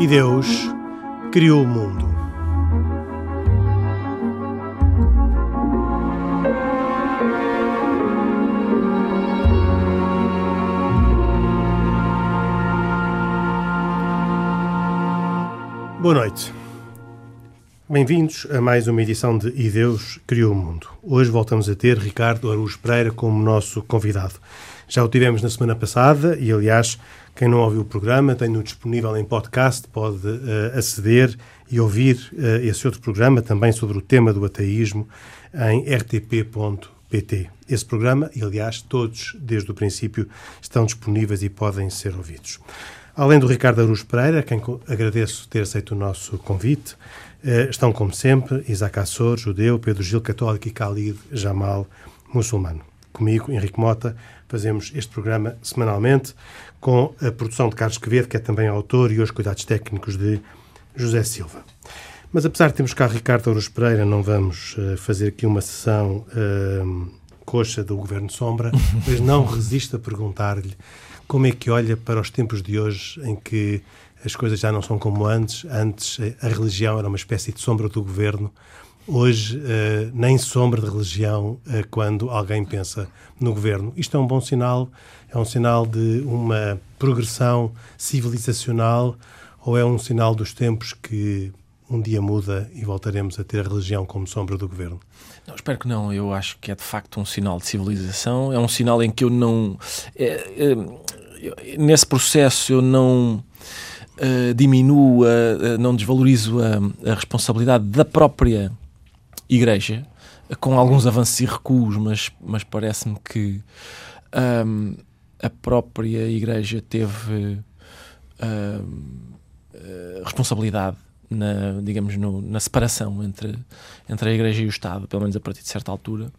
E Deus criou o mundo. Boa noite. Bem-vindos a mais uma edição de E Deus Criou o Mundo. Hoje voltamos a ter Ricardo Araújo Pereira como nosso convidado. Já o tivemos na semana passada e, aliás, quem não ouviu o programa tem-no disponível em podcast, pode uh, aceder e ouvir uh, esse outro programa também sobre o tema do ateísmo em rtp.pt. Esse programa, e aliás, todos desde o princípio estão disponíveis e podem ser ouvidos. Além do Ricardo Aruz Pereira, quem agradeço ter aceito o nosso convite, eh, estão, como sempre, Isaac Assor, judeu, Pedro Gil, católico e Khalid Jamal, muçulmano. Comigo, Henrique Mota, fazemos este programa semanalmente com a produção de Carlos Quevedo, que é também autor, e os cuidados técnicos de José Silva. Mas apesar de termos cá Ricardo Aruz Pereira, não vamos uh, fazer aqui uma sessão uh, coxa do Governo Sombra, mas não resisto a perguntar-lhe como é que olha para os tempos de hoje em que as coisas já não são como antes. Antes a religião era uma espécie de sombra do governo. Hoje, uh, nem sombra de religião uh, quando alguém pensa no governo. Isto é um bom sinal? É um sinal de uma progressão civilizacional ou é um sinal dos tempos que um dia muda e voltaremos a ter a religião como sombra do governo? Não, espero que não. Eu acho que é de facto um sinal de civilização. É um sinal em que eu não. É, é, nesse processo eu não uh, diminuo, uh, não desvalorizo a, a, responsabilidade da própria Igreja, com alguns avanços e recuos, mas, mas parece-me que um, a própria Igreja teve uh, responsabilidade na, digamos, no, na separação entre, entre a Igreja e o Estado, pelo menos a partir de certa altura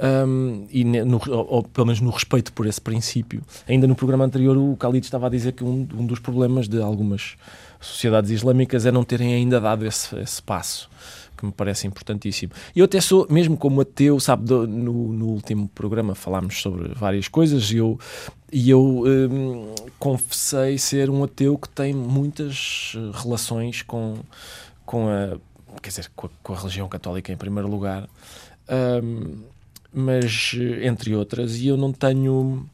um, e no, ou, ou, pelo menos no respeito por esse princípio. Ainda no programa anterior, o Khalid estava a dizer que um, um dos problemas de algumas sociedades islâmicas é não terem ainda dado esse, esse passo que me parece importantíssimo. Eu até sou, mesmo como ateu, sabe, no, no, último programa falámos sobre várias coisas e eu, e eu um, confessei ser um ateu que tem muitas relações com, com a, quer dizer, com a, com a religião católica em primeiro lugar. Um, mas entre outras, e eu não tenho.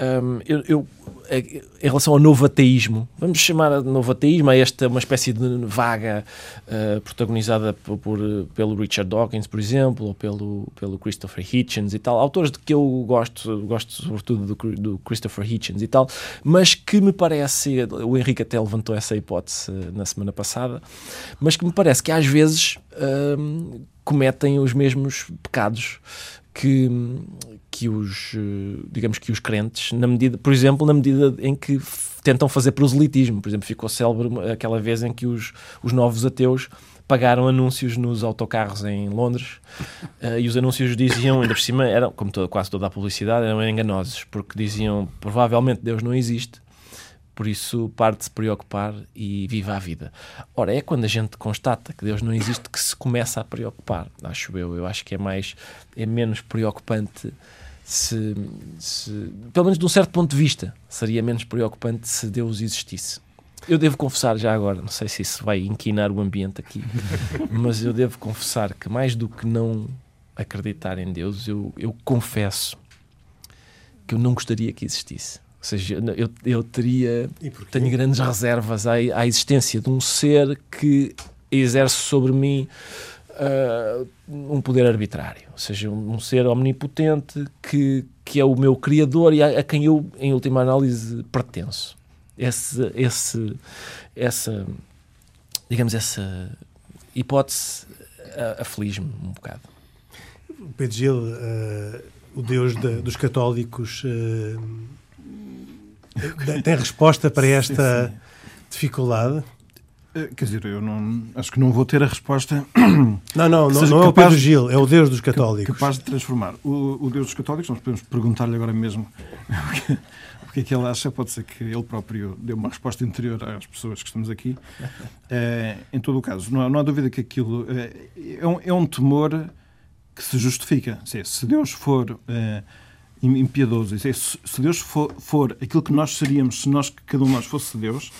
Um, eu, eu, em relação ao novo ateísmo, vamos chamar de novo ateísmo a esta uma espécie de vaga uh, protagonizada por, por, pelo Richard Dawkins, por exemplo, ou pelo, pelo Christopher Hitchens e tal, autores de que eu gosto, gosto sobretudo do, do Christopher Hitchens e tal, mas que me parece, o Henrique até levantou essa hipótese na semana passada, mas que me parece que às vezes um, cometem os mesmos pecados que, que os, digamos que os crentes, na medida, por exemplo, na medida em que tentam fazer proselitismo. Por exemplo, ficou célebre aquela vez em que os, os novos ateus pagaram anúncios nos autocarros em Londres uh, e os anúncios diziam, ainda por cima, eram, como toda, quase toda a publicidade, eram enganosos, porque diziam provavelmente Deus não existe, por isso, pare de se preocupar e viva a vida. Ora, é quando a gente constata que Deus não existe que se começa a preocupar, acho eu. Eu acho que é mais, é menos preocupante se, se, pelo menos de um certo ponto de vista, seria menos preocupante se Deus existisse. Eu devo confessar já agora, não sei se isso vai inquinar o ambiente aqui, mas eu devo confessar que mais do que não acreditar em Deus, eu, eu confesso que eu não gostaria que existisse. Ou seja, eu, eu teria. Tenho grandes reservas à, à, existência de um ser que exerce sobre mim uh, um poder arbitrário. Ou seja, um, um, ser omnipotente que, que é o meu criador e a, a quem eu, em última análise, pertenço. Esse, esse, essa. Digamos, essa hipótese aflige-me um bocado. Pedro Gil, uh, o Deus de, dos católicos. Uh tem resposta para esta sim, sim. dificuldade? Eh, quer dizer, eu não, acho que não vou ter a resposta. Não, não, não, não é o Pedro Gil, é o Deus dos católicos. Capaz de transformar. O, o Deus dos católicos, nós podemos perguntar-lhe agora mesmo o que é que ele acha. Pode ser que ele próprio dê uma resposta interior às pessoas que estamos aqui. É, em todo o caso, não há, não há dúvida que aquilo é, é, um, é um temor que se justifica. Se Deus for. É, impiedoso. É, se Deus for, for, aquilo que nós seríamos se nós, cada um de nós fosse Deus,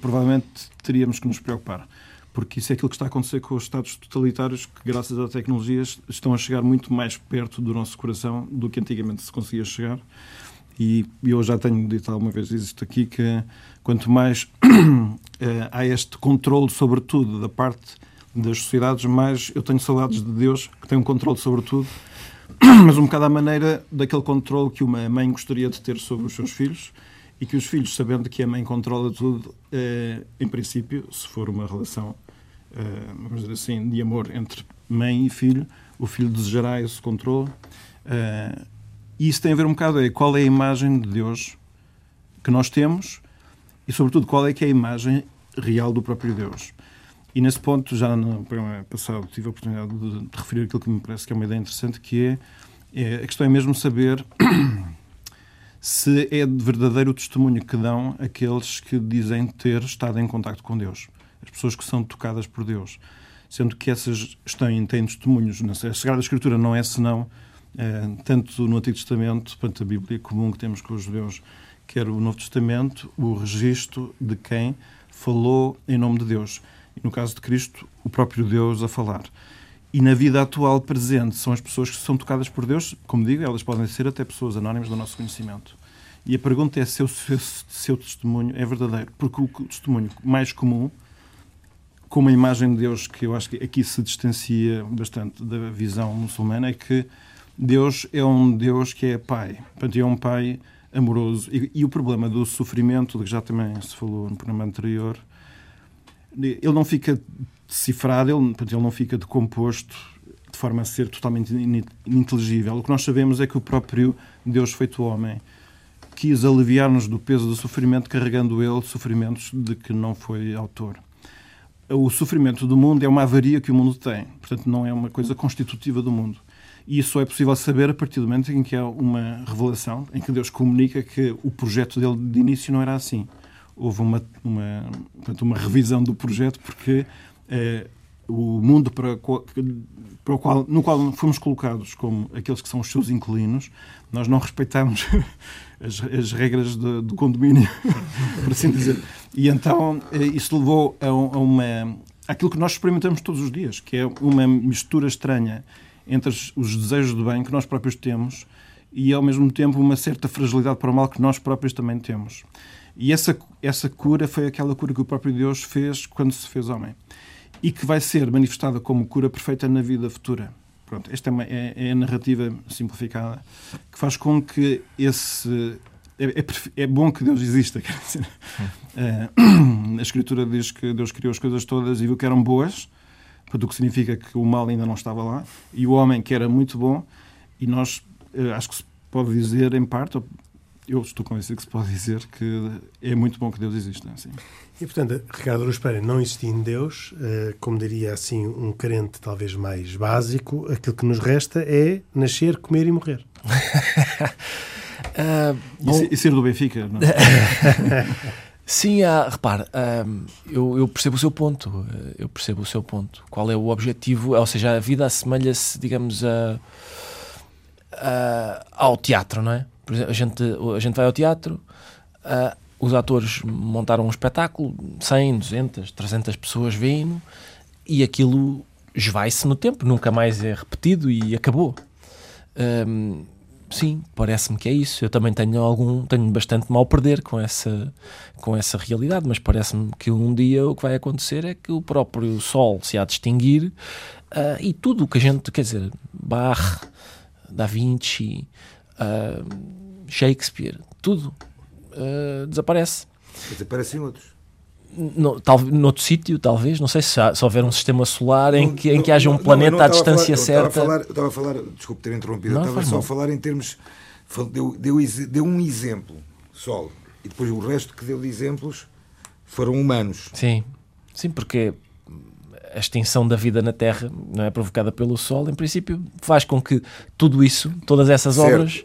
provavelmente teríamos que nos preocupar. Porque isso é aquilo que está a acontecer com os Estados totalitários, que, graças às tecnologias, estão a chegar muito mais perto do nosso coração do que antigamente se conseguia chegar. E eu já tenho dito alguma vez isto aqui, que quanto mais eh, há este controle sobre tudo da parte das sociedades, mais eu tenho saudades de Deus, que tem um controle sobre tudo, mas um bocado à maneira daquele controle que uma mãe gostaria de ter sobre os seus filhos e que os filhos, sabendo que a mãe controla tudo, eh, em princípio, se for uma relação, eh, vamos dizer assim, de amor entre mãe e filho, o filho desejará esse controle. Eh, e isso tem a ver um bocado é qual é a imagem de Deus que nós temos e, sobretudo, qual é que é a imagem real do próprio Deus. E nesse ponto, já no programa passado, tive a oportunidade de, de referir aquilo que me parece que é uma ideia interessante, que é, é a questão é mesmo saber se é de verdadeiro o testemunho que dão aqueles que dizem ter estado em contato com Deus, as pessoas que são tocadas por Deus, sendo que essas têm, têm testemunhos. A Sagrada Escritura não é senão, é, tanto no Antigo Testamento, quanto a Bíblia comum que temos com os judeus, quer o Novo Testamento, o registro de quem falou em nome de Deus e no caso de Cristo, o próprio Deus a falar. E na vida atual presente são as pessoas que são tocadas por Deus, como digo, elas podem ser até pessoas anónimas do nosso conhecimento. E a pergunta é se o seu, seu testemunho é verdadeiro, porque o testemunho mais comum, com uma imagem de Deus que eu acho que aqui se distancia bastante da visão muçulmana, é que Deus é um Deus que é pai. Portanto, é um pai amoroso. E, e o problema do sofrimento, de que já também se falou no programa anterior, ele não fica decifrado, ele, ele não fica decomposto de forma a ser totalmente ininteligível. O que nós sabemos é que o próprio Deus feito homem quis aliviar-nos do peso do sofrimento, carregando ele sofrimentos de que não foi autor. O sofrimento do mundo é uma avaria que o mundo tem, portanto, não é uma coisa constitutiva do mundo. E isso só é possível saber a partir do momento em que há uma revelação, em que Deus comunica que o projeto dele de início não era assim houve uma, uma, portanto, uma revisão do projeto porque eh, o mundo para, para o qual, no qual fomos colocados como aqueles que são os seus inquilinos, nós não respeitamos as, as regras de, do condomínio, por assim dizer. E então eh, isso levou a, a uma aquilo que nós experimentamos todos os dias, que é uma mistura estranha entre os desejos de bem que nós próprios temos e, ao mesmo tempo, uma certa fragilidade para o mal que nós próprios também temos. E essa, essa cura foi aquela cura que o próprio Deus fez quando se fez homem. E que vai ser manifestada como cura perfeita na vida futura. Pronto, esta é, uma, é, é a narrativa simplificada que faz com que esse. É, é, é bom que Deus exista. Quer dizer, é, a Escritura diz que Deus criou as coisas todas e viu que eram boas, o que significa que o mal ainda não estava lá, e o homem que era muito bom, e nós eh, acho que se pode dizer, em parte, eu estou convencido que se pode dizer que é muito bom que Deus exista. Assim. E, portanto, Ricardo Aruz Pereira, não existindo Deus, eh, como diria assim um crente talvez mais básico, aquilo que nos resta é nascer, comer e morrer. uh, bom... e, ser do Benfica, não é? Sim, uh, repare, uh, eu, eu, percebo o seu ponto. Eu percebo o seu ponto. Qual é o objetivo? Ou seja, a vida assemelha-se, digamos, a, a, ao teatro, não é? Por exemplo, a gente, a gente vai ao teatro, uh, os atores montaram um espetáculo, 100, 200, 300 pessoas veem e aquilo esvai-se no tempo, nunca mais é repetido e acabou. Um, sim, parece-me que é isso. Eu também tenho algum, tenho bastante mal perder com essa, com essa realidade, mas parece-me que um dia o que vai acontecer é que o próprio Sol se há de extinguir uh, e tudo o que a gente, quer dizer, Bach, Da Vinci, uh, Shakespeare, tudo uh, desaparece. Desaparecem outros. No, tal, noutro sítio, talvez, não sei se, há, se houver um sistema solar em que, em que haja um planeta à distância falar, certa. Estava a, falar, estava a falar, desculpe ter interrompido, não, estava só mal. a falar em termos. Deu, deu, deu um exemplo, Sol, e depois o resto que deu de exemplos foram humanos. Sim, sim, porque a extinção da vida na Terra não é provocada pelo Sol, em princípio, faz com que tudo isso, todas essas certo. obras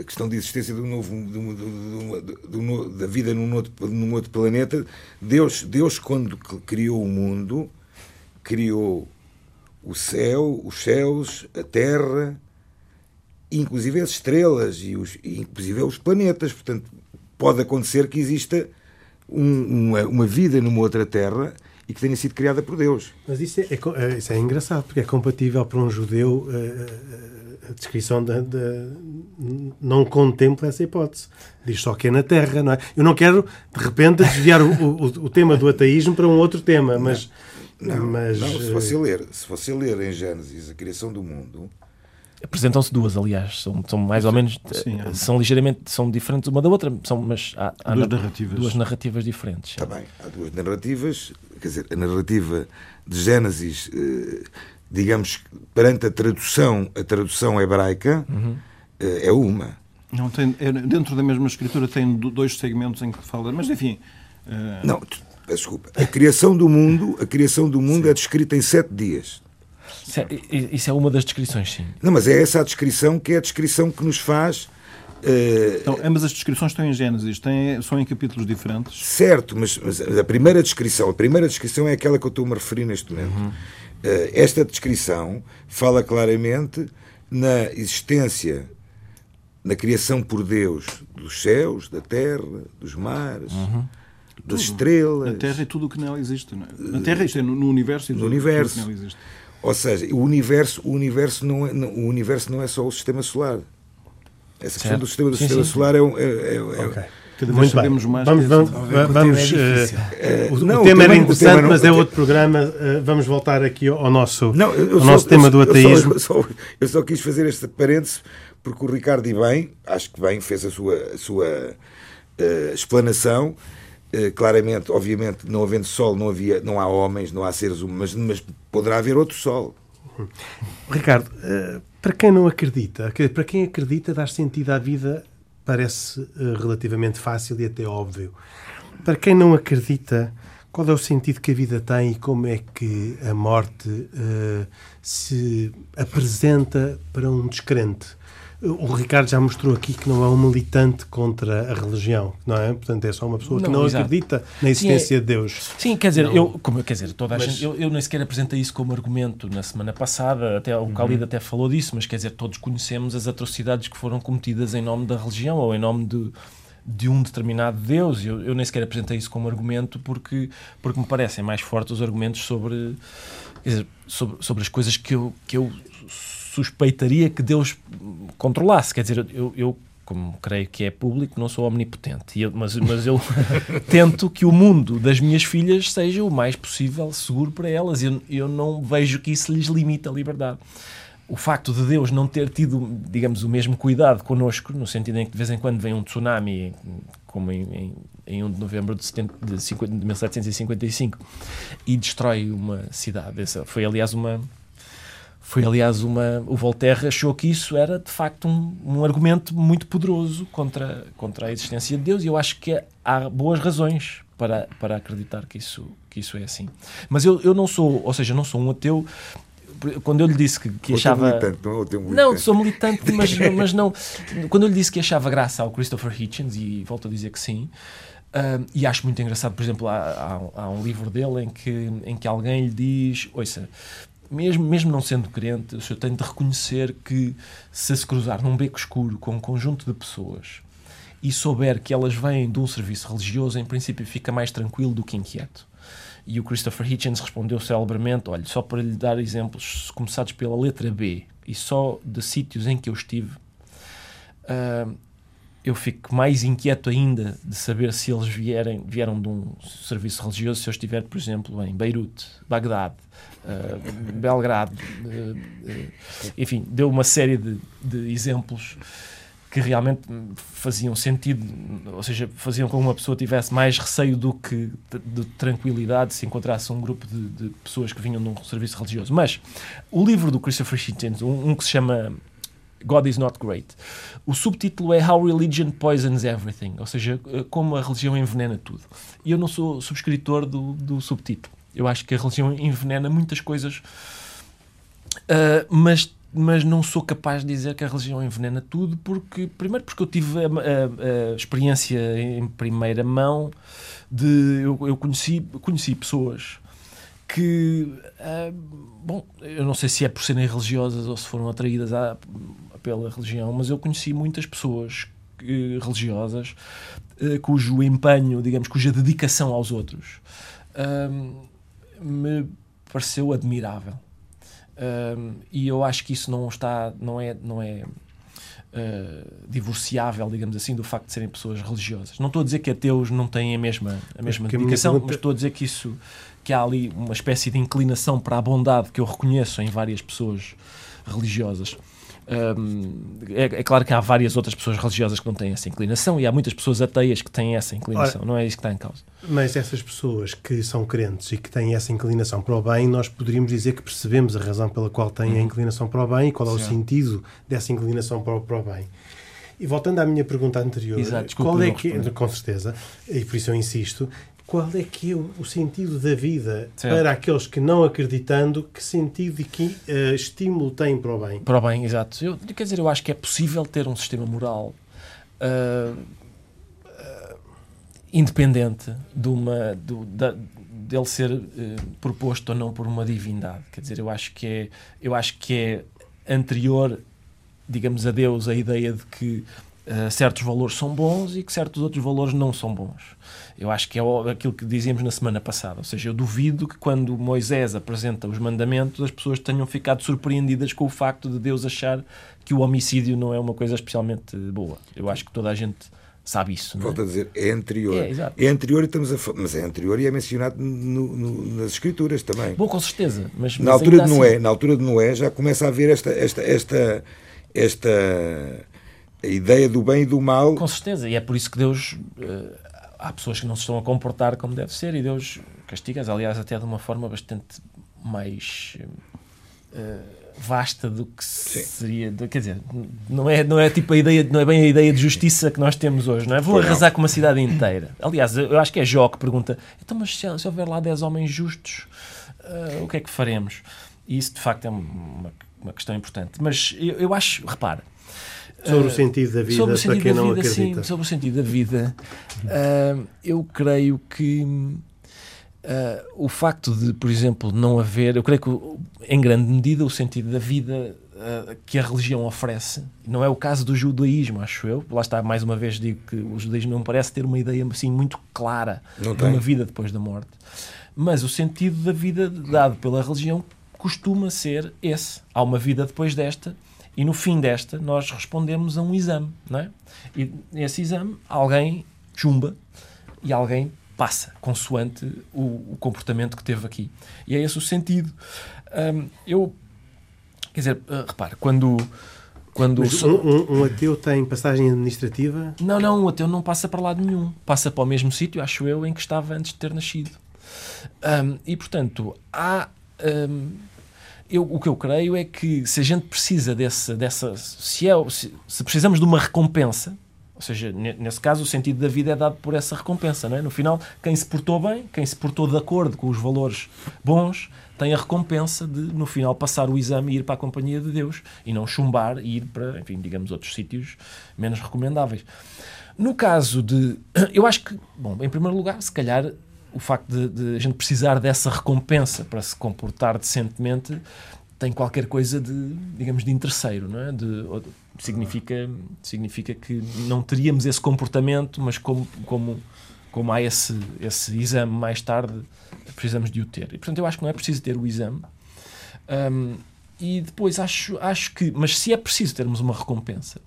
a questão de existência do novo, do, do, do, da vida num outro, num outro planeta, Deus, Deus, quando criou o mundo, criou o céu, os céus, a terra, inclusive as estrelas e os, inclusive os planetas. Portanto, pode acontecer que exista um, uma, uma vida numa outra terra e que tenha sido criada por Deus. Mas isso é, é, isso é engraçado, porque é compatível para um judeu. Uh, a descrição da, não contempla essa hipótese. Diz só que é na Terra, não é? Eu não quero, de repente, desviar o, o, o tema do ateísmo para um outro tema, mas... Não, mas, não, se você ler, se você ler em Gênesis a criação do mundo, Apresentam-se duas, aliás, são, são mais ou menos, Sim, é. são ligeiramente, são diferentes uma da outra, são, mas há, há duas, narrativas. duas narrativas diferentes. Está bem, há duas narrativas, quer dizer, a narrativa de Gênesis, eh, digamos, perante a tradução, a tradução hebraica, uhum. é uma. Não tem, é, dentro da mesma escritura tem dois segmentos em que fala, mas enfim. Uh... Não, desculpa. A criação do mundo, a criação do mundo é descrita em sete dias. Isso é, isso é, uma das descrições, sim. Não, mas é essa a descrição que é a descrição que nos faz. Uh... Então, ambas as descrições estão em Gênesis, têm, são em capítulos diferentes. Certo, mas, mas, a primeira descrição, a primeira descrição é aquela que eu estou a referir neste momento. Uhum. Uh, esta descrição fala claramente na existência, na criação por Deus dos céus, da terra, dos mares. Uhum das tudo. estrelas. Na Terra e tudo o que nela existe. Não é? Na Terra, isto é no, no universo e no universo. tudo o que nela existe. Ou seja, o universo, o universo, não, é, o universo não é só o sistema solar. Essa questão do sistema, do sim, sistema sim. solar é, é, é, é okay. Cada vez sabemos mais. Vamos, vamos, vamos, vamos uh, o, não, o, tema era interessante, tema não, mas é outro programa. Uh, vamos voltar aqui ao nosso, não, ao só, nosso tema do ateísmo. Eu só, eu só, quis fazer este parênteses porque o Ricardo, e bem, acho que bem, fez a sua, a sua uh, explanação. Uh, claramente, obviamente, não havendo sol, não, havia, não há homens, não há seres humanos, mas, mas poderá haver outro sol. Ricardo, uh, para quem não acredita, para quem acredita, dar sentido à vida parece uh, relativamente fácil e até óbvio. Para quem não acredita, qual é o sentido que a vida tem e como é que a morte se apresenta para um descrente? O Ricardo já mostrou aqui que não é um militante contra a religião, não é? Portanto, é só uma pessoa não, que não exato. acredita na existência Sim, é, de Deus. Sim, quer dizer, não, eu, como, quer dizer toda a mas, gente, eu, eu nem sequer apresentei isso como argumento na semana passada, até o uhum. Khalid até falou disso, mas quer dizer, todos conhecemos as atrocidades que foram cometidas em nome da religião ou em nome de, de um determinado Deus. Eu, eu nem sequer apresentei isso como argumento porque, porque me parecem mais fortes os argumentos sobre, dizer, sobre, sobre as coisas que eu, que eu suspeitaria que Deus controlasse. Quer dizer, eu, eu como creio que é público, não sou omnipotente, eu, mas, mas eu tento que o mundo das minhas filhas seja o mais possível seguro para elas. Eu, eu não vejo que isso lhes limite a liberdade. O facto de Deus não ter tido, digamos, o mesmo cuidado connosco, no sentido em que de vez em quando vem um tsunami, como em, em, em 1 de novembro de, 70, de, 50, de 1755, e destrói uma cidade. Essa foi, aliás, uma, foi, aliás, uma. O Voltaire achou que isso era, de facto, um, um argumento muito poderoso contra, contra a existência de Deus, e eu acho que há boas razões para, para acreditar que isso, que isso é assim. Mas eu, eu não sou, ou seja, não sou um ateu. Quando eu lhe disse que, que achava. Militante, não, militante. não, sou militante, mas, mas não. Quando eu lhe disse que achava graça ao Christopher Hitchens, e volto a dizer que sim, Uh, e acho muito engraçado, por exemplo, há, há, há, um livro dele em que, em que alguém lhe diz: Ouça, mesmo, mesmo não sendo crente, eu tenho de reconhecer que se se cruzar num beco escuro com um conjunto de pessoas e souber que elas vêm de um serviço religioso, em princípio fica mais tranquilo do que inquieto. E o Christopher Hitchens respondeu celebramente: olha, só para lhe dar exemplos começados pela letra B e só de sítios em que eu estive, uh, eu fico mais inquieto ainda de saber se eles vierem, vieram de um serviço religioso, se eu estiver, por exemplo, em Beirute, Bagdade, Belgrado. Uh, uh, enfim, deu uma série de, de, exemplos que realmente faziam sentido, ou seja, faziam com que uma pessoa tivesse mais receio do que de, de tranquilidade se encontrasse um grupo de, de, pessoas que vinham de um serviço religioso. Mas o livro do Christopher Hitchens, um, um que se chama God is not great. O subtítulo é How Religion Poisons Everything, ou seja, eh, como a religião envenena tudo. E eu não sou subscritor do, do subtítulo. Eu acho que a religião envenena muitas coisas, uh, mas, mas não sou capaz de dizer que a religião envenena tudo, porque, primeiro, porque eu tive a, a, a experiência em primeira mão de. Eu, eu conheci, conheci pessoas que, uh, bom, eu não sei se é por serem religiosas ou se foram atraídas à, pela religião, mas eu conheci muitas pessoas religiosas eh, cujo empenho, digamos, cuja dedicação aos outros me pareceu admirável. Hum, e eu acho que isso não está, não é, não é uh, divorciável, digamos assim, do facto de serem pessoas religiosas. Não estou a dizer que ateus não têm a mesma, a mesma dedicação, pergunta... mas estou a dizer que isso que há ali uma espécie de inclinação para a bondade que eu reconheço em várias pessoas religiosas. É, é, claro que há várias outras pessoas religiosas que não têm essa inclinação e há muitas pessoas ateias que têm essa inclinação, Ora, não é isso que está em causa. Mas essas pessoas que são crentes e que têm essa inclinação para o bem, nós poderíamos dizer que percebemos a razão pela qual têm uhum. a inclinação para o bem e qual é o Sim. sentido dessa inclinação para o, para o bem. E voltando à minha pergunta anterior, Exato, qual é que, com certeza, e por isso eu insisto, qual é que é o, sentido da vida certo. para aqueles que não acreditando, que sentido e que uh, estímulo têm para o bem? Para o bem, exato. Eu, quer dizer, eu acho que é possível ter um sistema moral uh, uh, independente de uma, do, da, dele ser proposto ou não por uma divindade. Quer dizer, eu acho que é, eu acho que é anterior, digamos, a Deus a ideia de que certos valores são bons e que certos outros valores não são bons. Eu acho que é aquilo que dizíamos na semana passada. Ou seja, eu duvido que quando Moisés apresenta os mandamentos as pessoas tenham ficado surpreendidas com o facto de Deus achar que o homicídio não é uma coisa especialmente boa. Eu acho que toda a gente sabe isso. Volto é? a dizer, é anterior. É, é anterior e estamos a, mas é anterior e é mencionado no, no, nas escrituras também. Bom, com certeza. Mas, na altura de Noé, assim... na altura de Noé já começa a haver esta esta esta esta a ideia do bem e do mal. Com certeza, e é por isso que Deus uh, há pessoas que não se estão a comportar como deve ser e Deus castiga-as, aliás, até de uma forma bastante mais uh, vasta do que Sim. seria. Quer dizer, não é, não é tipo a ideia, não é bem a ideia de justiça que nós temos hoje, não é? Vou arrasar com uma cidade inteira. Aliás, eu acho que é Jó que pergunta: então, mas se, se houver lá 10 homens justos, uh, o que é que faremos? E isso de facto é uma, uma questão importante. Mas eu, eu acho, repara Sobre o sentido da vida, sobre para quem não vida, acredita. Sim, sobre o sentido da vida, uh, eu creio que uh, o facto de, por exemplo, não haver, eu creio que em grande medida o sentido da vida uh, que a religião oferece, não é o caso do judaísmo, acho eu. Lá está, mais uma vez digo que o judaísmo não parece ter uma ideia assim muito clara não de tem. uma vida depois da morte. Mas o sentido da vida dado pela religião costuma ser esse. Há uma vida depois desta e no fim desta, nós respondemos a um exame, não é? E nesse exame, alguém chumba e alguém passa, consoante o, o comportamento que teve aqui. E é esse o sentido. Um, eu, quer dizer, uh, repare, quando. Quando Mas um, um, um, ateu tem passagem administrativa? Não, não, um ateu não passa para lado nenhum. Passa para o mesmo sítio, acho eu, em que estava antes de ter nascido. Um, e, portanto, há eu, o que eu creio é que se a gente precisa desse, dessa. Se, é, se, se, precisamos de uma recompensa, ou seja, nesse caso o sentido da vida é dado por essa recompensa, não é? No final, quem se portou bem, quem se portou de acordo com os valores bons, tem a recompensa de, no final, passar o exame e ir para a companhia de Deus e não chumbar e ir para, enfim, digamos, outros sítios menos recomendáveis. No caso de. Eu acho que, bom, em primeiro lugar, se calhar o facto de, de, a gente precisar dessa recompensa para se comportar decentemente tem qualquer coisa de, digamos, de interesseiro, não é? De, significa, significa que não teríamos esse comportamento, mas como, como, como há esse, esse exame mais tarde, precisamos de o ter. E, portanto, eu acho que não é preciso ter o exame. Um, e depois acho, acho que, mas se é preciso termos uma recompensa,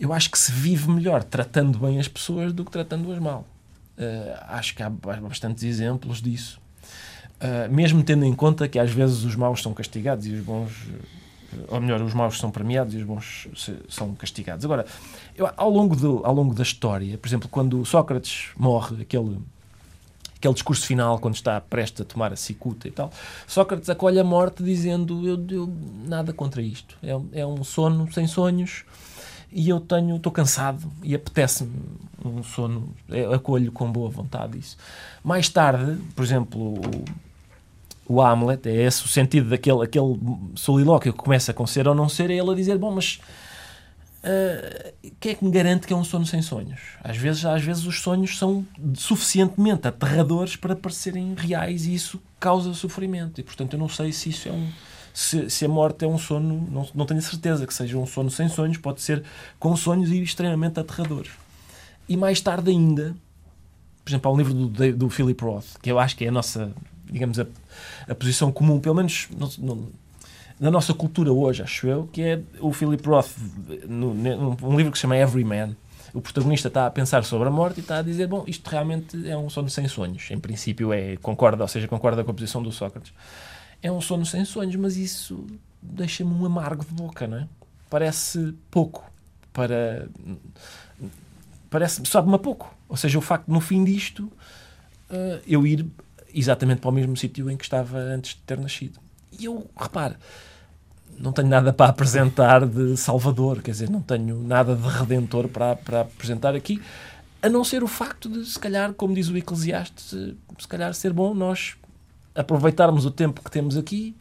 eu acho que se vive melhor tratando bem as pessoas do que tratando-as mal. Uh, acho que há bastantes exemplos disso. Uh, mesmo tendo em conta que às vezes os maus são castigados e os bons, eh, ou melhor, os maus são premiados e os bons são castigados. Agora, eu, ao, longo do, ao longo da história, por exemplo, quando Sócrates morre, aquele, aquele discurso final, quando está prestes a tomar a cicuta e tal, Sócrates acolhe a morte dizendo: Eu, eu nada contra isto, é, é um sono sem sonhos e eu tenho estou cansado e apetece-me um sono acolho com boa vontade isso. Mais tarde por exemplo o, Hamlet é esse o sentido daquele aquele solilóquio que começa com ser ou não ser é ele a dizer bom mas uh, quem é que me garante que é um sono sem sonhos? Às vezes às vezes os sonhos são suficientemente aterradores para parecerem reais e isso causa sofrimento. E portanto eu não sei se isso é um se, se a morte é um sono, não, não tenho certeza que seja um sono sem sonhos, pode ser com sonhos e extremamente aterradores. E mais tarde ainda, por exemplo, há um livro do, do Philip Roth, que eu acho que é a nossa, digamos, a, a posição comum, pelo menos no, no, na nossa cultura hoje, acho eu, que é o Philip Roth, no, um livro que se chama Every Man. O protagonista está a pensar sobre a morte e está a dizer: Bom, isto realmente é um sono sem sonhos. Em princípio, é, concorda, ou seja, concorda com a posição do Sócrates. É um sono sem sonhos, mas isso deixa-me um amargo de boca, não é? Parece pouco para. Parece, sabe-me a pouco. Ou seja, o facto no fim disto uh, eu ir exatamente para o mesmo sítio em que estava antes de ter nascido. E eu, repare, não tenho nada para apresentar de Salvador, quer dizer, não tenho nada de redentor para, para apresentar aqui, a não ser o facto de, se calhar, como diz o Eclesiastes, se calhar ser bom nós aproveitarmos o tempo que temos aqui,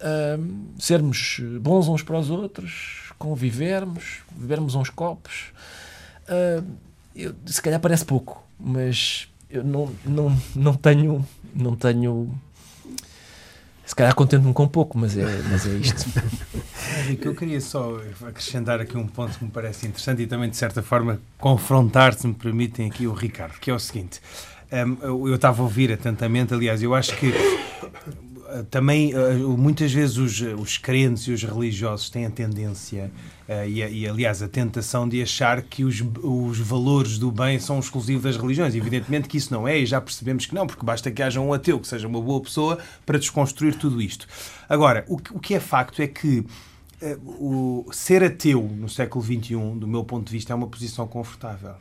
uh, sermos bons uns para os outros, convivermos, bebermos uns copos. Uh, eu, se calhar parece pouco, mas eu não, não, não tenho não tenho se calhar contento-me com pouco, mas é, mas é isto. Henrique, eu queria só acrescentar aqui um ponto que me parece interessante e também, de certa forma, confrontar, se me permitem, aqui o Ricardo, que é o seguinte. Um, eu estava a ouvir atentamente, aliás, eu acho que também uh, muitas vezes os, os crentes e os religiosos têm a tendência uh, e, e, aliás a tentação de achar que os, os valores do bem são exclusivos das religiões. Evidentemente que isso não é e já percebemos que não, porque basta que haja um ateu que seja uma boa pessoa para desconstruir tudo isto. Agora, o, o que é facto é que o ser ateu no século XXI, do meu ponto de vista, é uma posição confortável.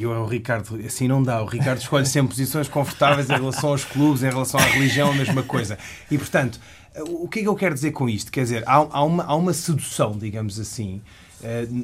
E o Ricardo, assim não dá. O Ricardo escolhe sempre posições confortáveis em relação aos clubes, em relação à religião, a mesma coisa. E, portanto, o que é que eu quero dizer com isto? Quer dizer, há, há, uma, há uma sedução, digamos assim,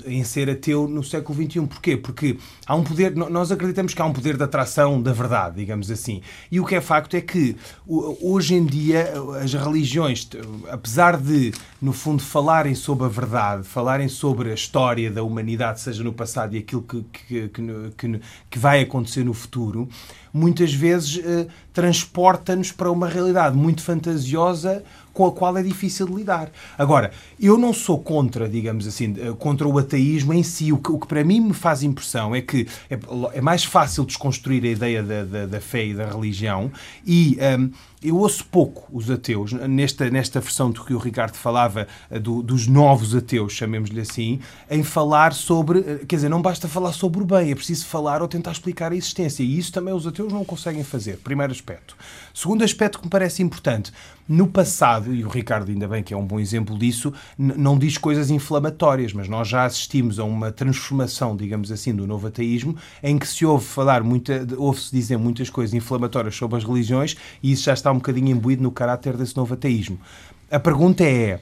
em ser ateu no século XXI. Porquê? Porque há um poder, nós acreditamos que há um poder de atração da verdade, digamos assim. E o que é facto é que hoje em dia as religiões, apesar de, no fundo, falarem sobre a verdade, falarem sobre a história da humanidade, seja no passado e aquilo que, que, que, que vai acontecer no futuro, muitas vezes eh, transporta-nos para uma realidade muito fantasiosa com a qual é difícil de lidar. Agora, eu não sou contra, digamos assim, eh, contra o ateísmo em si. O que, o que para mim me faz impressão é que é, é mais fácil desconstruir a ideia da, da, da fé e da religião e. Um, eu ouço pouco os ateus, nesta, nesta versão do que o Ricardo falava, eh, do, dos novos ateus, chamemos-lhe assim, em falar sobre. Eh, quer dizer, não basta falar sobre o bem, é preciso falar ou tentar explicar a existência. E isso também os ateus não conseguem fazer. Primeiro aspecto. Segundo aspecto que me parece importante, no passado, e o Ricardo ainda bem que é um bom exemplo disso, não diz coisas inflamatórias, mas nós já assistimos a uma transformação, digamos assim, do novo ateísmo, em que se ouve falar, ouve-se dizer muitas coisas inflamatórias sobre as religiões, e isso já está um bocadinho imbuído no caráter desse novo ateísmo. A pergunta é.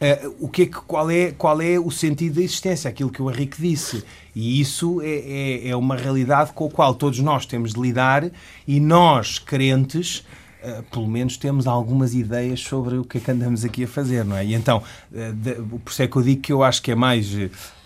Uh, o que é que, qual, é, qual é o sentido da existência? Aquilo que o Henrique disse. E isso é, é, é uma realidade com a qual todos nós temos de lidar e nós, crentes, Uh, pelo menos temos algumas ideias sobre o que é que andamos aqui a fazer, não é? E então, uh, de, por isso é que eu digo que eu acho que é mais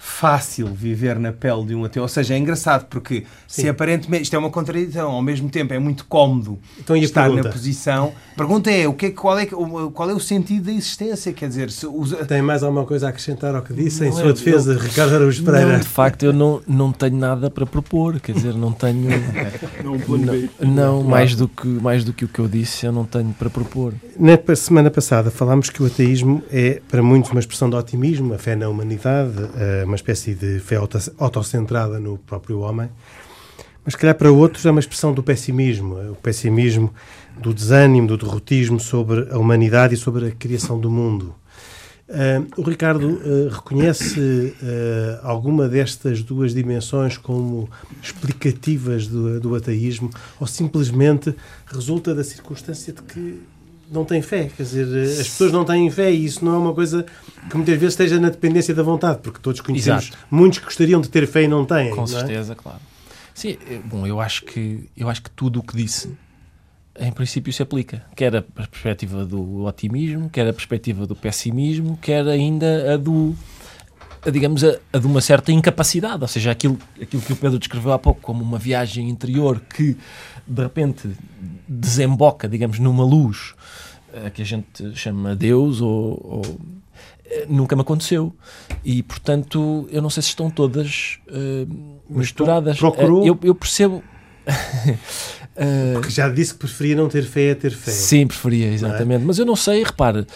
fácil viver na pele de um ateu. Ou seja, é engraçado porque Sim. se aparentemente isto é uma contradição, ao mesmo tempo é muito cómodo então, estar na posição. A pergunta é, o que é, qual, é, qual é o sentido da existência? Quer dizer, se usa... tem mais alguma coisa a acrescentar ao que disse não, em sua defesa, eu, Ricardo Araújo Pereira? Não, de facto, eu não, não tenho nada para propor, quer dizer, não tenho. não, não, mais, do que, mais do que o que eu disse, eu não tenho para propor. Na semana passada falámos que o ateísmo é, para muitos, uma expressão de otimismo, a fé na humanidade, uma uma espécie de fé autocentrada no próprio homem, mas se calhar para outros é uma expressão do pessimismo, o pessimismo do desânimo, do derrotismo sobre a humanidade e sobre a criação do mundo. Uh, o Ricardo uh, reconhece uh, alguma destas duas dimensões como explicativas do, do ateísmo ou simplesmente resulta da circunstância de que não tem fé. Quer dizer, eh, as pessoas não têm fé e isso não é uma coisa que muitas vezes esteja na dependência da vontade, porque todos conhecemos Exato. muitos que gostariam de ter fé e não têm. Com não é? certeza, é? claro. Sim, eh, bom, eu acho que eu acho que tudo o que disse em princípio se aplica, quer a perspectiva do otimismo, quer a perspectiva do pessimismo, quer ainda a do a, digamos, a, a, de uma certa incapacidade, ou seja, aquilo, aquilo que o Pedro descreveu há pouco como uma viagem interior que de repente desemboca, digamos, numa luz a que a gente chama Deus ou, ou nunca me aconteceu. E portanto eu não sei se estão todas uh, misturadas. procurou... Uh, eu, eu, percebo. Uh, porque já disse que preferia não ter fé a ter fé. Sim preferia exatamente é? mas eu não sei repare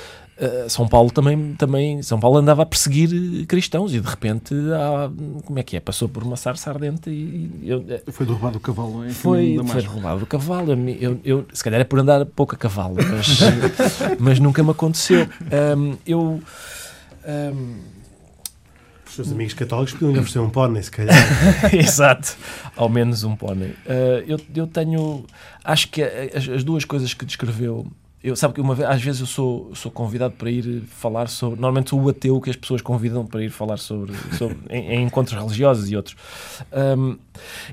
São Paulo também, também São Paulo andava a perseguir cristãos e de repente há, como é que é? Passou por uma sarça ardente e, eu, foi derrubado o cavalo em foi, foi derrubado o cavalo eu, eu, se calhar é por andar pouco a cavalo mas, mas nunca me aconteceu um, eu um, os seus amigos católicos podiam lhe oferecer um pônei, se calhar. Exato, ao menos um pônei. Uh, eu, eu tenho. Acho que as, as, duas coisas que descreveu. Eu, sabe que uma vez, às vezes eu sou, sou convidado para ir falar sobre. Normalmente sou o ateu que as pessoas convidam para ir falar sobre, sobre em, em, encontros religiosos e outros. Um,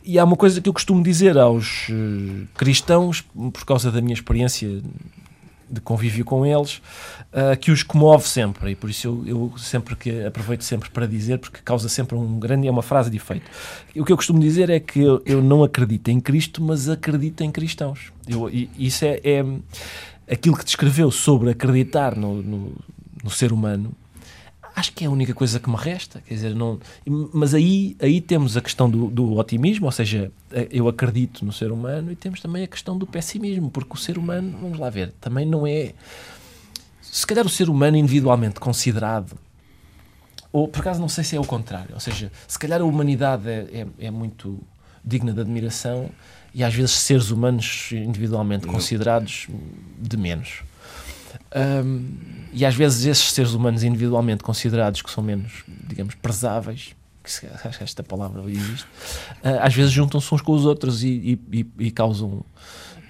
e há uma coisa que eu costumo dizer aos uh, cristãos, por causa da minha experiência de convívio com eles, uh, que os comove sempre. E por isso eu, eu, sempre que aproveito sempre para dizer, porque causa sempre um grande. é uma frase de efeito. O que eu costumo dizer é que eu, eu não acredito em Cristo, mas acredito em cristãos. Eu, e, isso é, é, aquilo que descreveu sobre acreditar no, no, no ser humano acho que é a única coisa que me resta. Quer dizer, não, mas aí, aí temos a questão do, do, otimismo, ou seja, eh, eu acredito no ser humano, e temos também a questão do pessimismo, porque o ser humano, vamos lá ver, também não é. Se calhar o ser humano individualmente considerado, ou por acaso não sei se é o contrário, ou seja, se calhar a humanidade é, é, é muito digna de admiração e às vezes seres humanos individualmente considerados de menos. Um, e às vezes esses seres humanos individualmente considerados que são menos, digamos, prezáveis, que acho que esta palavra existe, uh, às vezes juntam-se uns com os outros e, e, e causam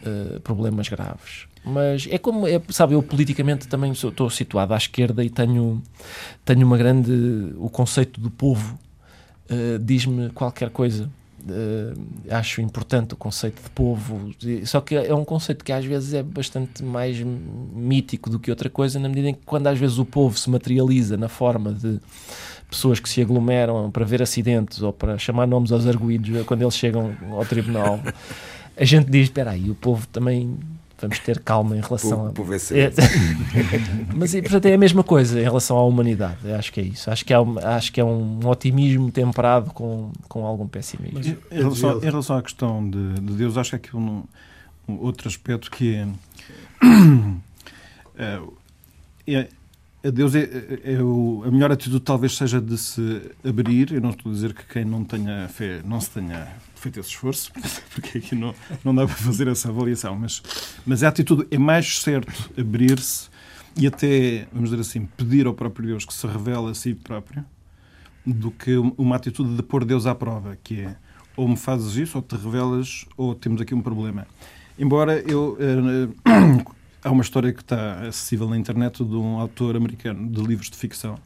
uh, problemas graves. Mas é como, é, sabe, eu politicamente também sou, estou situado à esquerda e tenho, tenho uma grande. O conceito do povo uh, diz-me qualquer coisa. Uh, acho importante o conceito de povo, só que é um conceito que às vezes é bastante mais mítico do que outra coisa, na medida em que quando às vezes o povo se materializa na forma de pessoas que se aglomeram para ver acidentes ou para chamar nomes aos arguídos quando eles chegam ao tribunal, a gente diz: espera aí, o povo também vamos ter calma em relação por, por a. É, mas, portanto, é a mesma coisa em relação à humanidade. Eu acho que é isso. Acho que é, um, acho que é um otimismo temperado com, com algum pessimismo. Mas, em, relação, em relação à questão de, de Deus, acho que aqui um, um outro aspecto que é. é, é a Deus é, é, é o, a melhor atitude talvez seja de se abrir. Eu não estou a dizer que quem não tenha fé não se tenha feito esse esforço, porque aqui não, não dá para fazer essa avaliação, mas, mas a atitude é mais certo abrir-se e até, vamos dizer assim, pedir ao próprio Deus que se revele a si próprio, do que uma atitude de pôr Deus à prova, que é ou me fazes isso, ou te revelas, ou temos aqui um problema. Embora eu. Eh, há uma história que está acessível na internet de um autor americano de livros de ficção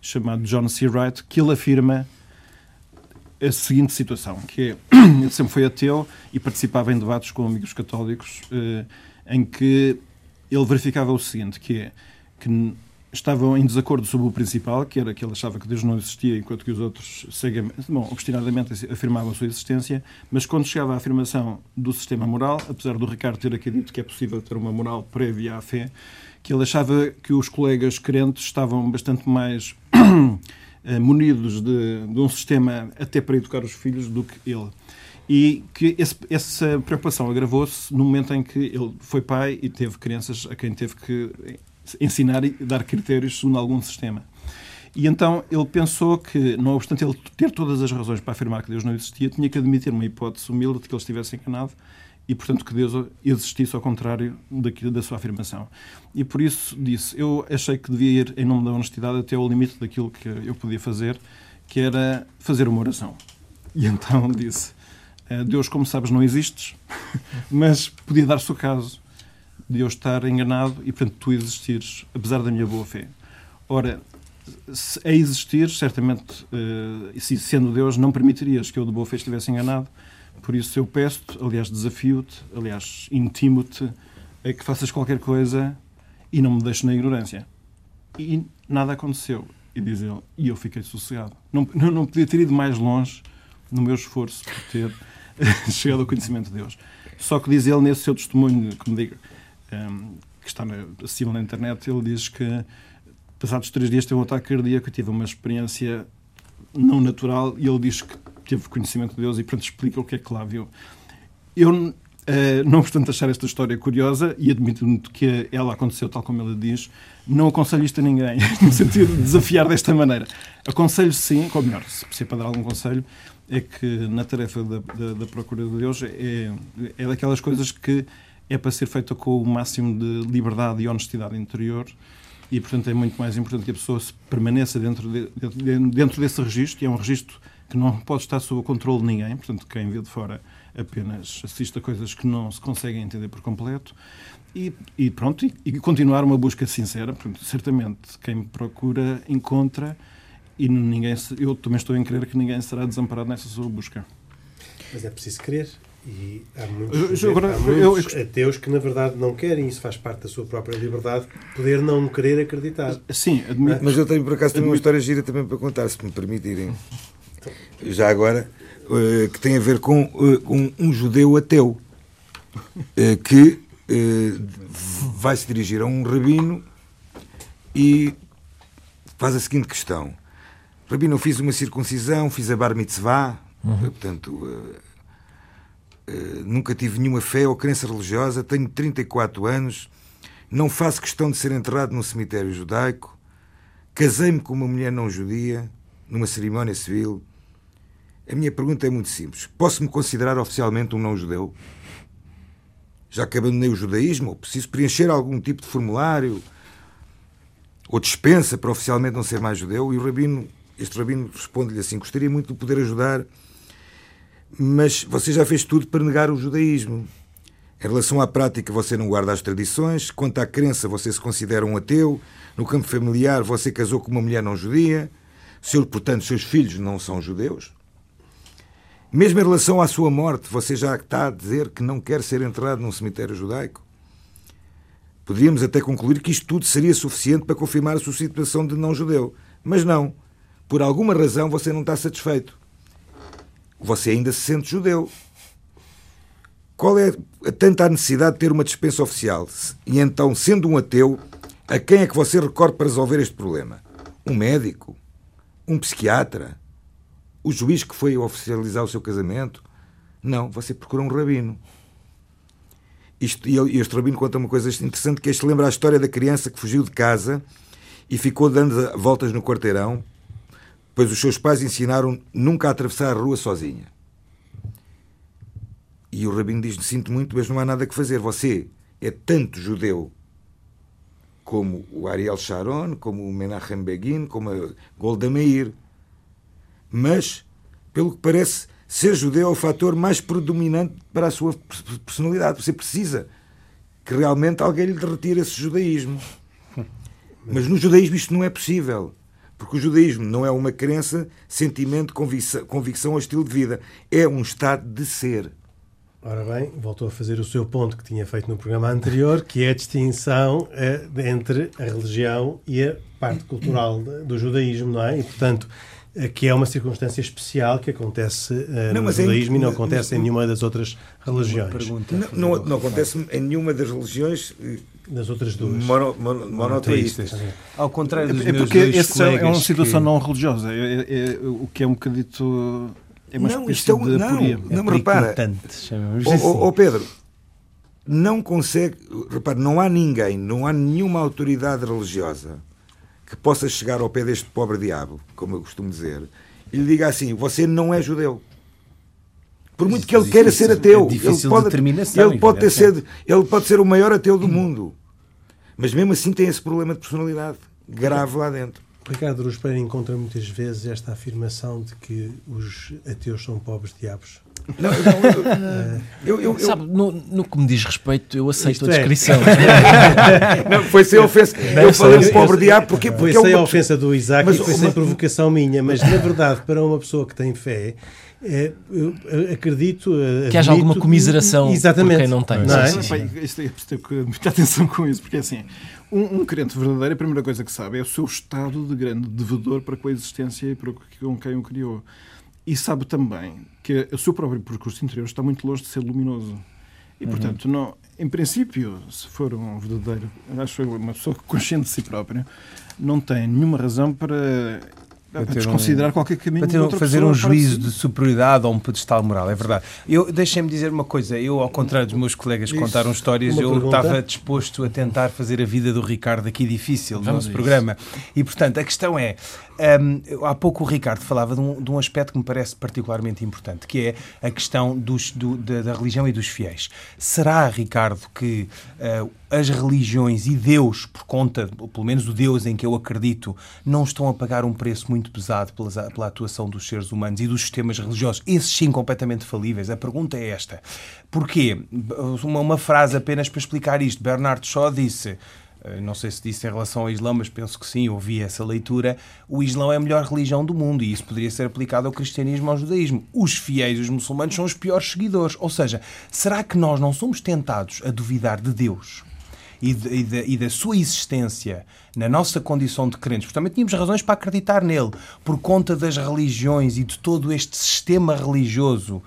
chamado John C. Wright, que ele afirma a seguinte situação, que é, ele sempre foi ateu e participava em debates com amigos católicos eh, em que ele verificava o seguinte, que é que estavam em desacordo sobre o principal, que era que ele achava que Deus não existia, enquanto que os outros bom, obstinadamente afirmavam a sua existência, mas quando chegava à afirmação do sistema moral, apesar do Ricardo ter aqui dito que é possível ter uma moral prévia à fé, que ele achava que os colegas crentes estavam bastante mais munidos de, de, um sistema até para educar os filhos do que ele. E que esse, essa preocupação agravou-se no momento em que ele foi pai e teve crianças a quem teve que ensinar e dar critérios segundo algum sistema. E então ele pensou que, não obstante ele ter todas as razões para afirmar que Deus não existia, tinha que admitir uma hipótese humilde de que ele estivesse enganado e, portanto, que Deus existisse ao contrário daquilo, da sua afirmação. E por isso disse, eu achei que devia ir em nome da honestidade até ao limite daquilo que eu podia fazer, que era fazer uma oração. E então disse, eh, Deus, como sabes, não existes, mas podia dar-se o caso de eu estar enganado e, portanto, tu existires, apesar da minha boa fé. Ora, a existir, certamente, eh, sendo Deus, não permitirias que eu de boa fé estivesse enganado, por isso eu peço-te, aliás, desafio-te, aliás, intimo-te a que faças qualquer coisa e não me deixes na ignorância. E nada aconteceu. E diz ele, e eu fiquei sossegado. Não, não, podia ter ido mais longe no meu esforço por ter chegado ao conhecimento de Deus. Só que diz ele nesse seu testemunho, que me diga, um, que está acima na internet, ele diz que passados três dias teve um ataque cardíaco e teve uma experiência não natural e ele diz que teve conhecimento de Deus e, portanto, explica o que é que lá viu. Eu, Uh, não obstante achar esta história curiosa e admitindo que ela aconteceu tal como ela diz, não aconselho isto a ninguém, no sentido de desafiar desta maneira. Aconselho sim, ou melhor, se é para dar algum conselho, é que na tarefa da, da, da Procura de Deus é, é daquelas coisas que é para ser feita com o máximo de liberdade e honestidade interior e, portanto, é muito mais importante que a pessoa permaneça dentro, de, dentro desse registro, e é um registro que não pode estar sob o controle de ninguém, portanto, quem vê de fora apenas assiste a coisas que não se conseguem entender por completo. E, e pronto, e, e, continuar uma busca sincera. Portanto, certamente, quem me procura encontra e ninguém eu também estou em crer que ninguém será desamparado nessa sua busca. Mas é preciso crer. E há muitos, eu, agora, há muitos eu, eu, ateus que, na verdade, não querem, isso faz parte da sua própria liberdade, poder não querer acreditar. Sim, admito. Mas eu tenho, por acaso, tenho uma história gira também para contar, se me permitirem. Já agora, uh, que tem a ver com, uh, com um judeu ateu uh, que vai se dirigir a um rabino e faz a seguinte questão: Rabino, eu fiz uma circuncisão, fiz a bar mitzvah, uhum. portanto. nunca tive nenhuma fé ou crença religiosa, tenho 34 anos, não faço questão de ser enterrado num cemitério judaico, casei-me com uma mulher não judia, numa cerimónia civil, a minha pergunta é muito simples. Posso-me considerar oficialmente um não-judeu? Já que abandonei o judaísmo, preciso preencher algum tipo de formulário ou dispensa para oficialmente não ser mais judeu? E o rabino, este rabino responde-lhe assim: Gostaria muito de poder ajudar, mas você já fez tudo para negar o judaísmo. Em relação à prática, você não guarda as tradições. Quanto à crença, você se considera um ateu. No campo familiar, você casou com uma mulher não judia. Seu, portanto, seus filhos não são judeus. Mesmo em relação à sua morte, você já está a dizer que não quer ser enterrado num cemitério judaico? Poderíamos até concluir que isto tudo seria suficiente para confirmar a sua situação de não-judeu. Mas não. Por alguma razão você não está satisfeito. Você ainda se sente judeu. Qual é a tanta necessidade de ter uma dispensa oficial? E então, sendo um ateu, a quem é que você recorre para resolver este problema? Um médico? Um psiquiatra? O juiz que foi oficializar o seu casamento. Não, você procura um rabino. Isto, e este rabino conta uma coisa interessante, que este lembra a história da criança que fugiu de casa e ficou dando voltas no quarteirão, pois os seus pais ensinaram nunca a atravessar a rua sozinha. E o rabino diz: Sinto muito, mas não há nada que fazer. Você é tanto judeu como o Ariel Sharon, como o Menachem Begin, como a Golda Meir. Mas, pelo que parece, ser judeu é o fator mais predominante para a sua personalidade. Você precisa que realmente alguém lhe retire esse judaísmo. Mas no judaísmo isto não é possível. Porque o judaísmo não é uma crença, sentimento, convicção, convicção ou estilo de vida. É um estado de ser. Ora bem, voltou a fazer o seu ponto que tinha feito no programa anterior, que é a distinção eh, entre a religião e a parte cultural do judaísmo, não é? E, portanto, que é uma circunstância especial que acontece uh, não, no é judaísmo é, e não acontece mas, em nenhuma das outras religiões. Não, não, não, acontece em nenhuma das religiões das outras duas mono, mono, monoteístas. Ao contrário dos é, é porque essa é uma situação que... não religiosa, é, é, é, o que é um bocadito é uma não, isto é, de não, não, me repara. Ó Pedro, não consegue, repare, não há ninguém, não há nenhuma autoridade religiosa que possa chegar ao pé deste pobre diabo, como eu costumo dizer, e lhe diga assim: você não é judeu. Por muito que ele queira ser ateu, é ele pode, ele pode ter ser, ele pode ser o maior ateu do mundo, mas mesmo assim tem esse problema de personalidade grave lá dentro. Ricardo Ruz Pereira encontra muitas vezes esta afirmação de que os ateus são pobres diabos. Não, não, eu, eu, eu, Sabe, no, no, que me diz respeito, eu aceito a é. descrição. É. não, foi sem ofensa. eu falei um pobre diabo porque. Foi sem a ofensa do Isaac mas, e foi sem provocação minha, mas na verdade, para uma pessoa que tem fé, é, eu acredito. Que haja alguma comiseração Exatamente. por quem não tem. Não é? Isto é preciso ter muita atenção com isso, porque assim, um, um, crente verdadeiro, a primeira coisa que sabe é o seu estado de grande devedor para com a existência e para com quem o criou. E sabe também que o seu próprio percurso interior está muito longe de ser luminoso. E, portanto, não, em princípio, se for um verdadeiro, acho que uma pessoa consciente de si própria, não tem nenhuma razão para, para desconsiderar um, qualquer caminho para ter, fazer um juízo de superioridade ou um pedestal moral, é verdade. Eu deixem-me dizer uma coisa, eu ao contrário dos meus colegas que contaram histórias, eu pergunta? estava disposto a tentar fazer a vida do Ricardo aqui difícil no nosso programa. E portanto, a questão é, um, há pouco o Ricardo falava de um, de um, aspecto que me parece particularmente importante, que é a questão dos, do, da, da, religião e dos fiéis. Será, Ricardo, que uh, as religiões e Deus, por conta, pelo menos o Deus em que eu acredito, não estão a pagar um preço muito pesado pela, atuação dos seres humanos e dos sistemas religiosos, esses sim completamente falíveis? A pergunta é esta. Porquê? Uma, uma frase apenas para explicar isto. Bernardo Shaw disse eh, não sei se disse em relação ao Islão, mas penso que sim, ouvi essa leitura, o Islão é a melhor religião do mundo e isso poderia ser aplicado ao cristianismo ao judaísmo. Os fiéis, os muçulmanos, são os piores seguidores. Ou seja, será que nós não somos tentados a duvidar de Deus? E, de, e, de, e, da sua existência na nossa condição de crentes, porque também tínhamos razões para acreditar nele, por conta das religiões e de todo este sistema religioso uh,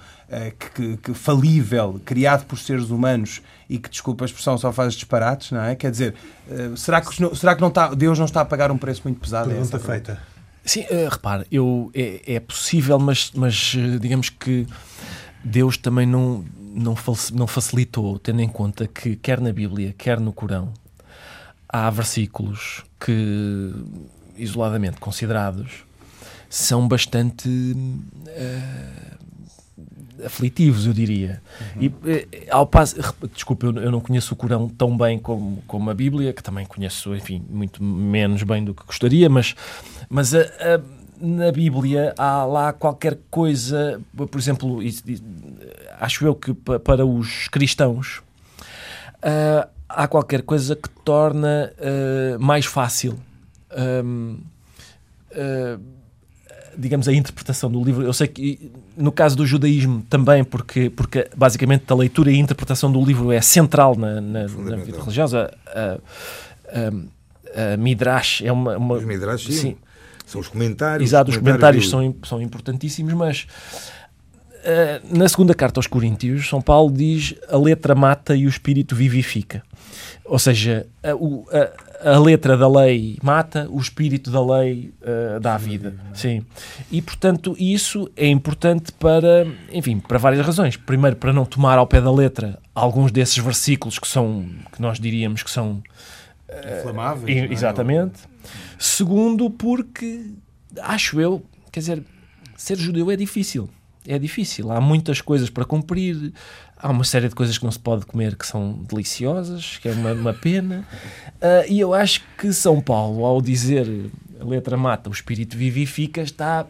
que, que, falível, criado por seres humanos e que, desculpa a expressão, só faz disparates, não é? Quer dizer, uh, será que, será que não está, Deus não está a pagar um preço muito pesado? Pergunta feita. Sim, uh, repare, eu, é, é possível, mas, mas digamos que Deus também não, não, não facilitou, tendo em conta que, quer na Bíblia, quer no Corão, há versículos que, isoladamente considerados, são bastante. Uh, aflitivos, eu diria. Uhum. E eh, ao passo, desculpe, eu, eu, não conheço o Corão tão bem como, como a Bíblia, que também conheço, enfim, muito menos bem do que gostaria, mas, mas a, a, na Bíblia há lá qualquer coisa, por exemplo, acho eu que para os cristãos uh, há qualquer coisa que torna uh, mais fácil. Um, uh, digamos, a interpretação do livro. Eu sei que no caso do judaísmo também, porque, porque basicamente a leitura e a interpretação do livro é central na, na, na vida religiosa. A, a, a, Midrash é uma. uma sim. São os comentários. Exato, os comentários, são, são importantíssimos, mas uh, na segunda carta aos Coríntios, São Paulo diz a letra mata e o espírito vivifica. Ou seja, a, a, a, letra da lei mata, o espírito da lei uh, dá vida. Sim. E, portanto, isso é importante para, enfim, para várias razões. Primeiro, para não tomar ao pé da letra alguns desses versículos que são, que nós diríamos que são... Uh, Inflamáveis. É? Exatamente. Segundo, porque, acho eu, quer dizer, ser judeu é difícil. É difícil. Há muitas coisas para cumprir, Há uma série de coisas que não se pode comer que são deliciosas, que é uma, uma pena. Uh, e eu acho que São Paulo, ao dizer a letra mata, o espírito vivifica, está,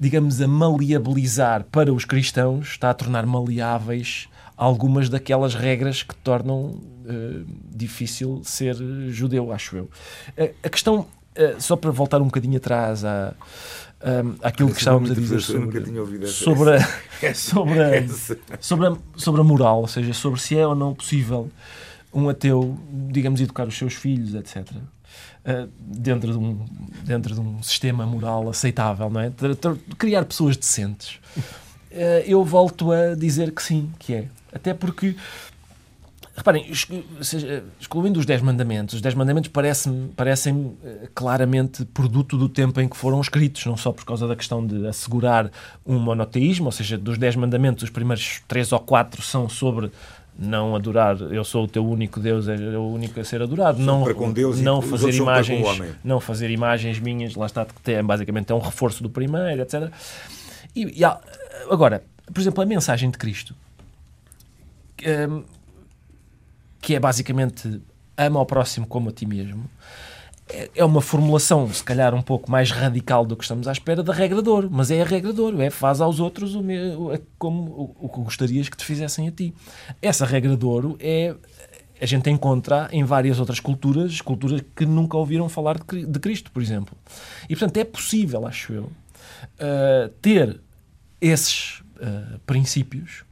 digamos, a maleabilizar para os cristãos, está a tornar maleáveis algumas daquelas regras que tornam uh, difícil ser judeu, acho eu. Uh, a questão, uh, só para voltar um bocadinho atrás à um, aquilo que estávamos a dizer sobre, sobre, a, sobre, a, sobre, a, sobre a moral, ou seja, sobre se é ou não possível um ateu, digamos, educar os seus filhos, etc. Uh, dentro, de um, dentro de um sistema moral aceitável, não é? Criar pessoas decentes. Uh, eu volto a dizer que sim, que é. Até porque Reparem, excluindo os 10 mandamentos, os 10 mandamentos parecem, parecem eh, claramente produto do tempo em que foram escritos, não só por causa da questão de assegurar um monoteísmo, ou seja, dos 10 mandamentos, os primeiros 3 ou 4 são sobre não adorar, eu sou o teu único Deus, é o único a ser adorado, não, não fazer imagens, não fazer imagens minhas, lá está, que tem, basicamente é um reforço do primeiro, etc. E, e agora, por exemplo, a mensagem de Cristo. Que é basicamente ama ao próximo como a ti mesmo, é, é uma formulação, se calhar, um pouco mais radical do que estamos à espera da regra de ouro, mas é a regra de ouro, é faz aos outros o, meu, como o, que gostarias que te fizessem a ti. Essa regra de ouro é a gente encontra em várias outras culturas, culturas que nunca ouviram falar de Cristo, por exemplo. E, portanto, é possível, acho eu, uh, ter esses uh, princípios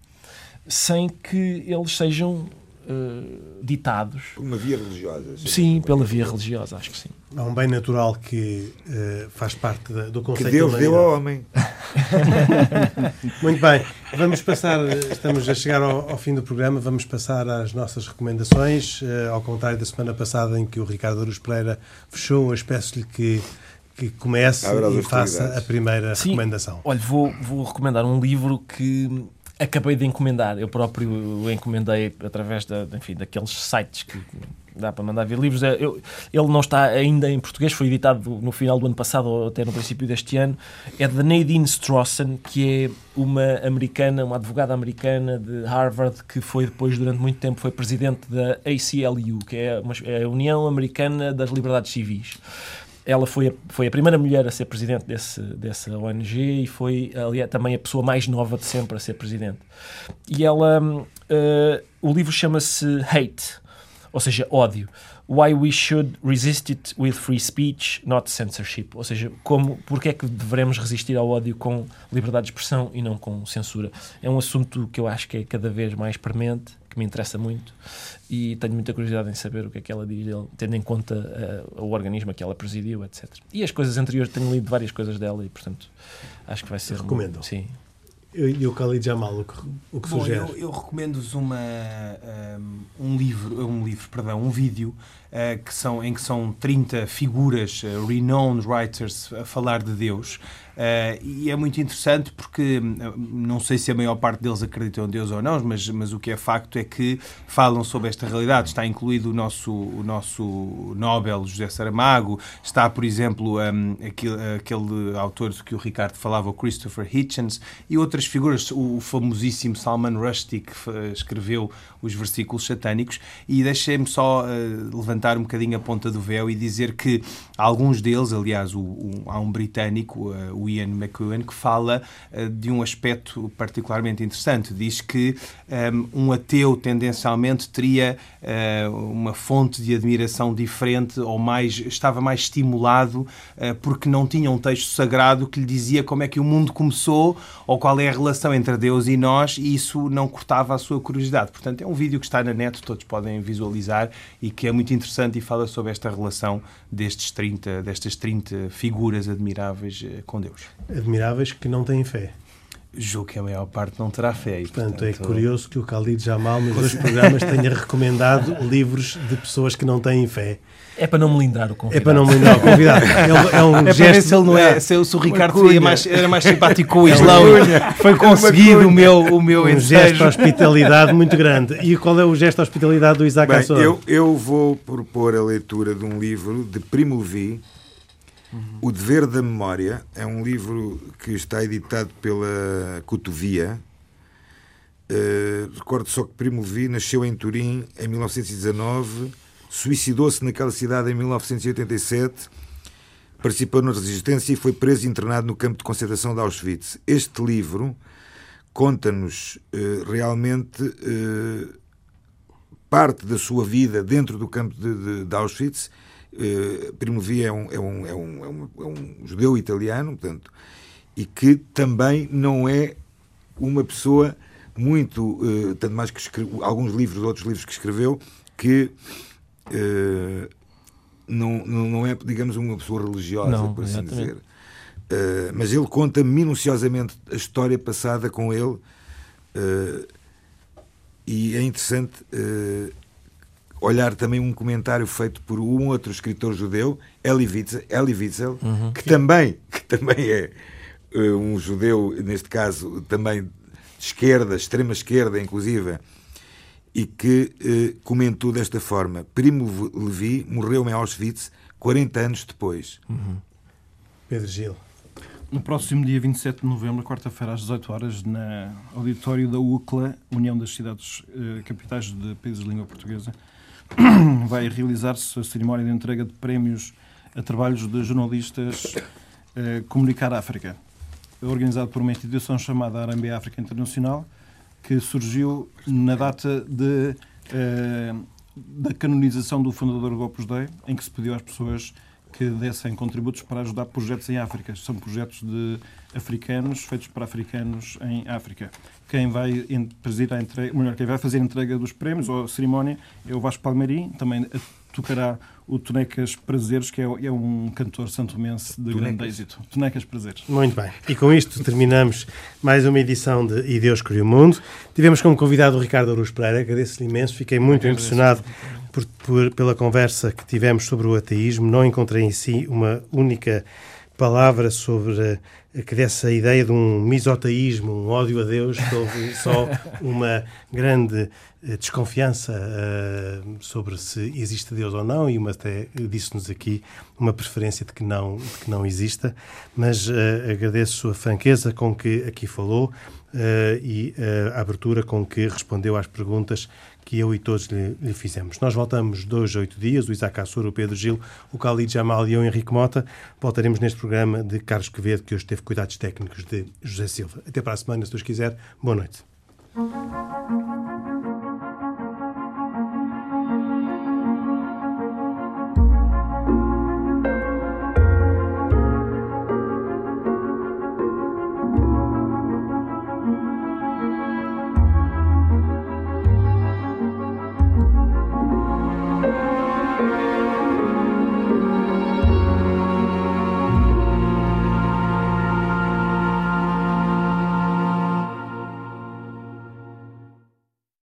sem que eles sejam uh, ditados. Por uma via religiosa. Sim, sim pela via religiosa, acho que sim. Há um bem natural que uh, faz parte da, do conceito que Deus deu ao homem. Muito bem, vamos passar, estamos a chegar ao, ao, fim do programa, vamos passar às nossas recomendações, uh, ao contrário da semana passada em que o Ricardo Aruz Pereira fechou, eu peço-lhe que que comece e faça a primeira Sim, recomendação. Olha, vou, vou recomendar um livro que acabei de encomendar. Eu próprio encomendei através da, enfim, daqueles sites que dá para mandar ver livros. Eu, ele não está ainda em português, foi editado no final do ano passado ou até no princípio deste ano. É de Nadine Strossen, que é uma americana, uma advogada americana de Harvard, que foi depois, durante muito tempo, foi presidente da ACLU, que é, uma, é a União Americana das Liberdades Civis ela foi a, foi a primeira mulher a ser presidente desse, dessa ONG e foi aliás, também a pessoa mais nova de sempre a ser presidente. E ela, uh, o livro chama-se Hate, ou seja, ódio. Why we should resist it with free speech, not censorship. Ou seja, como, porque é que devemos resistir ao ódio com liberdade de expressão e não com censura. É um assunto que eu acho que é cada vez mais premente, que me interessa muito e tenho muita curiosidade em saber o que é que ela diz dele, tendo em conta uh, o organismo a que ela presidiu, etc. E as coisas anteriores, tenho lido várias coisas dela e, portanto, acho que vai ser. Recomendo. Um, sim. E o Khalid Jamal, o que, o que Bom, sugere? Eu, eu recomendo-vos uma, um, um, livro, um livro, perdão, um vídeo que são, em que são 30 figuras, uh, renowned writers, a falar de Deus. Uh, e é muito interessante porque não sei se a maior parte deles acreditam em Deus ou não, mas, mas o que é facto é que falam sobre esta realidade. Está incluído o nosso, o nosso Nobel José Saramago, está, por exemplo, um, aquele, aquele autor que o Ricardo falava, o Christopher Hitchens, e outras figuras, o famosíssimo Salman Rushdie, que escreveu os versículos satânicos. E deixem-me só uh, levantar um bocadinho a ponta do véu e dizer que alguns deles, aliás, o, o, há um britânico, uh, o Ian McEwan, que fala uh, de um aspecto particularmente interessante. Diz que um, um ateu tendencialmente teria uma fonte de admiração diferente ou mais estava mais estimulado porque não tinha um texto sagrado que lhe dizia como é que o mundo começou ou qual é a relação entre Deus e nós e isso não cortava a sua curiosidade. Portanto, é um vídeo que está na net, todos podem visualizar e que é muito interessante e fala sobre esta relação destes 30, destas 30 figuras admiráveis eh, com Deus. Admiráveis que não têm fé. Julgo que a maior parte não terá fé. Portanto, portanto, é curioso que o Khalid Jamal, nos dois programas, tenha recomendado livros de pessoas que não têm fé. É para não melindrar o convidado. É para não melindrar o convidado. É, é um é gesto. se ele não é. Se, o Ricardo seria mais, era mais simpático com o Islão, foi conseguido o meu, o meu Um ensejo. gesto de hospitalidade muito grande. E qual é o gesto de hospitalidade do Isaac Bem, eu, eu vou propor a leitura de um livro de Primo Levi, O Dever da Memória. É um livro que está editado pela Cotovia. Uh, recordo só que Primo Levi nasceu em Turim em 1919 suicidou-se naquela cidade em 1987, participou na resistência e foi preso e internado no campo de concentração de Auschwitz. Este livro conta-nos uh, realmente uh, parte da sua vida dentro do campo de, de, de Auschwitz. Uh, Primo Levi é um, é, um, é, um, é, um, é um judeu italiano, portanto, e que também não é uma pessoa muito, uh, tanto mais que escreve, alguns livros, outros livros que escreveu, que uh, não, não é, digamos, uma pessoa religiosa, não, por assim exatamente. dizer. Uh, mas ele conta minuciosamente a história passada com ele e é interessante olhar também um comentário feito por um outro escritor judeu, Elie Wiesel, Elie Wiesel uhum. que, também, que também é um judeu, neste caso, também de esquerda, extrema esquerda, inclusive, e que eh, comentou desta forma: Primo Levi morreu em Auschwitz 40 anos depois. Uhum. Pedro Gil. No próximo dia 27 de novembro, quarta-feira, às 18 horas, na auditório da UCLA, União das Cidades eh, Capitais de Países de Língua Portuguesa, vai realizar-se a cerimónia de entrega de prémios a trabalhos de jornalistas eh, Comunicar África, organizado por uma instituição chamada Arambe África Internacional, que surgiu na data de, uh, da canonização do fundador do Opus Dei, em que se pediu às pessoas que dessem contributos para ajudar projetos em África. São projetos de africanos, feitos para africanos em África. Quem vai presidir a entrega, melhor, quem vai fazer a entrega dos prémios ou a cerimónia é o Vasco Palmeirim, também tocará o Tonecas Prazeres, que é, é um cantor santomense de Tonecas. grande êxito. Tonecas Prazeres. Muito bem. E com isto terminamos mais uma edição de E Deus Criou o Mundo. Tivemos como convidado o Ricardo Aruz Pereira. Agradeço-lhe imenso. Fiquei muito impressionado por, por- pela conversa que tivemos sobre o ateísmo. Não encontrei em si uma única palavra sobre eh, que desse a ideia de um misoteísmo, um ódio a Deus, houve só uma grande eh, desconfiança eh, sobre se existe Deus ou não e uma até disse-nos aqui uma preferência de que não, de que não exista, mas eh, agradeço a franqueza com que aqui falou e eh, a abertura com que respondeu às perguntas que eu e todos lhe, lhe fizemos. Nós voltamos dois oito dias, o Isaac Assur, o Pedro Gil, o Khalid Jamal e o Henrique Mota. Voltaremos neste programa de Carlos Quevedo, que hoje teve cuidados técnicos de José Silva. Até para a semana, se Deus quiser. Boa noite.